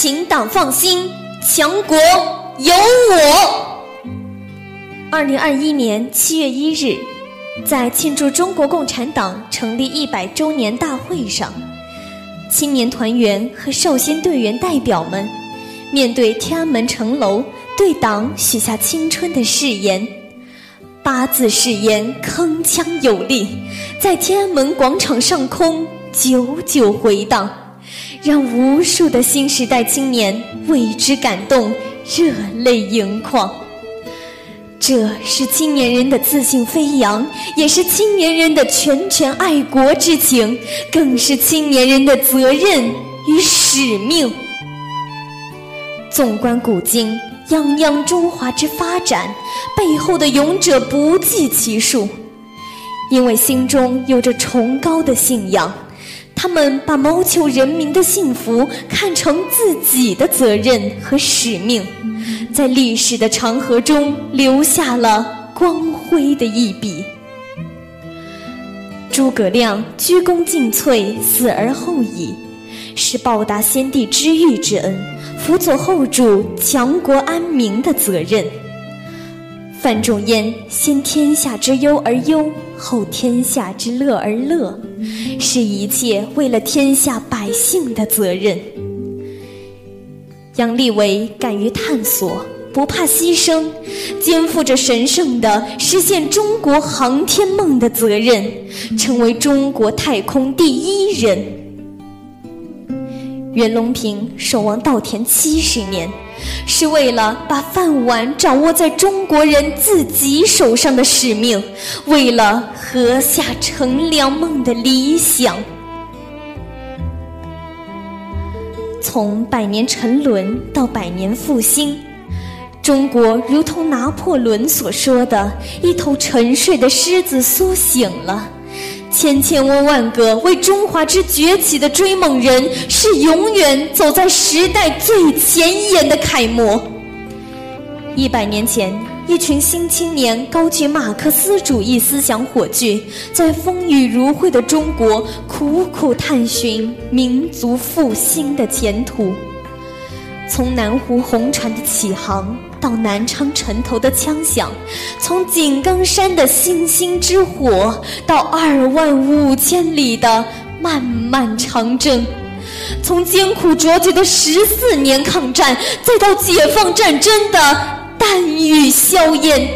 请党放心，强国有我。二零二一年七月一日，在庆祝中国共产党成立一百周年大会上，青年团员和少先队员代表们面对天安门城楼，对党许下青春的誓言。八字誓言铿锵有力，在天安门广场上空久久回荡，让无数的新时代青年为之感动，热泪盈眶。这是青年人的自信飞扬，也是青年人的拳拳爱国之情，更是青年人的责任与使命。纵观古今。泱泱中华之发展，背后的勇者不计其数。因为心中有着崇高的信仰，他们把谋求人民的幸福看成自己的责任和使命，在历史的长河中留下了光辉的一笔。诸葛亮鞠躬尽瘁，死而后已，是报答先帝知遇之恩。辅佐后主强国安民的责任。范仲淹先天下之忧而忧，后天下之乐而乐，是一切为了天下百姓的责任。杨利伟敢于探索，不怕牺牲，肩负着神圣的实现中国航天梦的责任，成为中国太空第一人。袁隆平守望稻田七十年，是为了把饭碗掌握在中国人自己手上的使命，为了禾下乘凉梦的理想。从百年沉沦到百年复兴，中国如同拿破仑所说的一头沉睡的狮子苏醒了。千千万万个为中华之崛起的追梦人，是永远走在时代最前沿的楷模。一百年前，一群新青年高举马克思主义思想火炬，在风雨如晦的中国苦苦探寻民族复兴的前途。从南湖红船的起航到南昌城头的枪响，从井冈山的星星之火到二万五千里的漫漫长征，从艰苦卓绝的十四年抗战，再到解放战争的弹雨硝烟，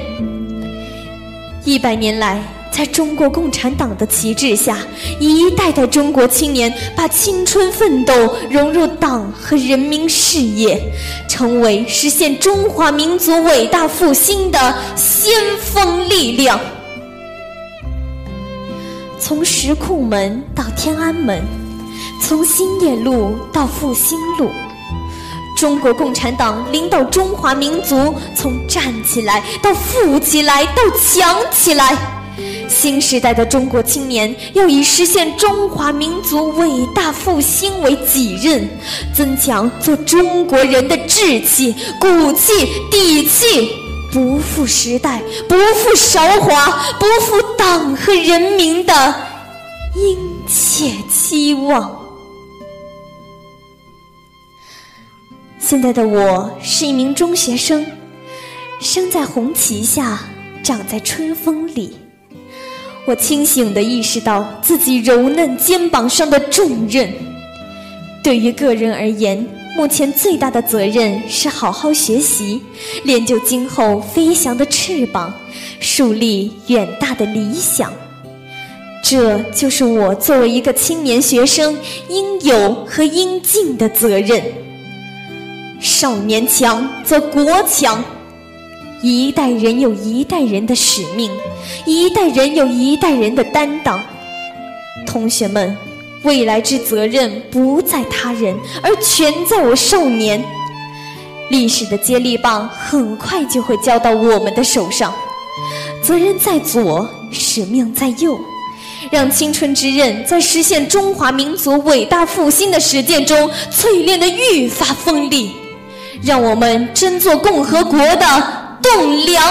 一百年来。在中国共产党的旗帜下，一代代中国青年把青春奋斗融入党和人民事业，成为实现中华民族伟大复兴的先锋力量。从石库门到天安门，从兴业路到复兴路，中国共产党领导中华民族从站起来到富起来到强起来。新时代的中国青年要以实现中华民族伟大复兴为己任，增强做中国人的志气、骨气、底气，不负时代，不负韶华，不负党和人民的殷切期望。现在的我是一名中学生，生在红旗下，长在春风里。我清醒地意识到自己柔嫩肩膀上的重任。对于个人而言，目前最大的责任是好好学习，练就今后飞翔的翅膀，树立远大的理想。这就是我作为一个青年学生应有和应尽的责任。少年强则国强。一代人有一代人的使命，一代人有一代人的担当。同学们，未来之责任不在他人，而全在我少年。历史的接力棒很快就会交到我们的手上，责任在左，使命在右，让青春之刃在实现中华民族伟大复兴的实践中淬炼的愈发锋利，让我们争做共和国的。栋梁。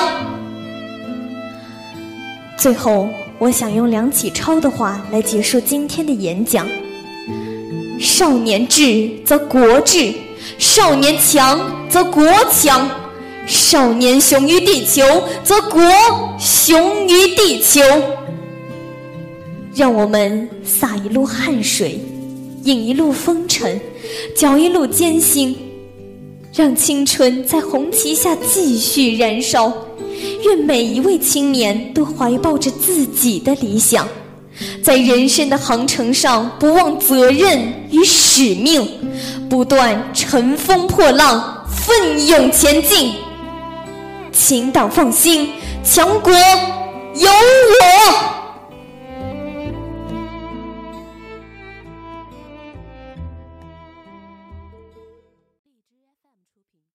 最后，我想用梁启超的话来结束今天的演讲：少年智则国智，少年强则国强，少年雄于地球则国雄于地球。让我们洒一路汗水，饮一路风尘，嚼一路艰辛，让青春在红旗下继续燃烧。愿每一位青年都怀抱着自己的理想，在人生的航程上不忘责任与使命，不断乘风破浪，奋勇前进。请党放心，强国有我。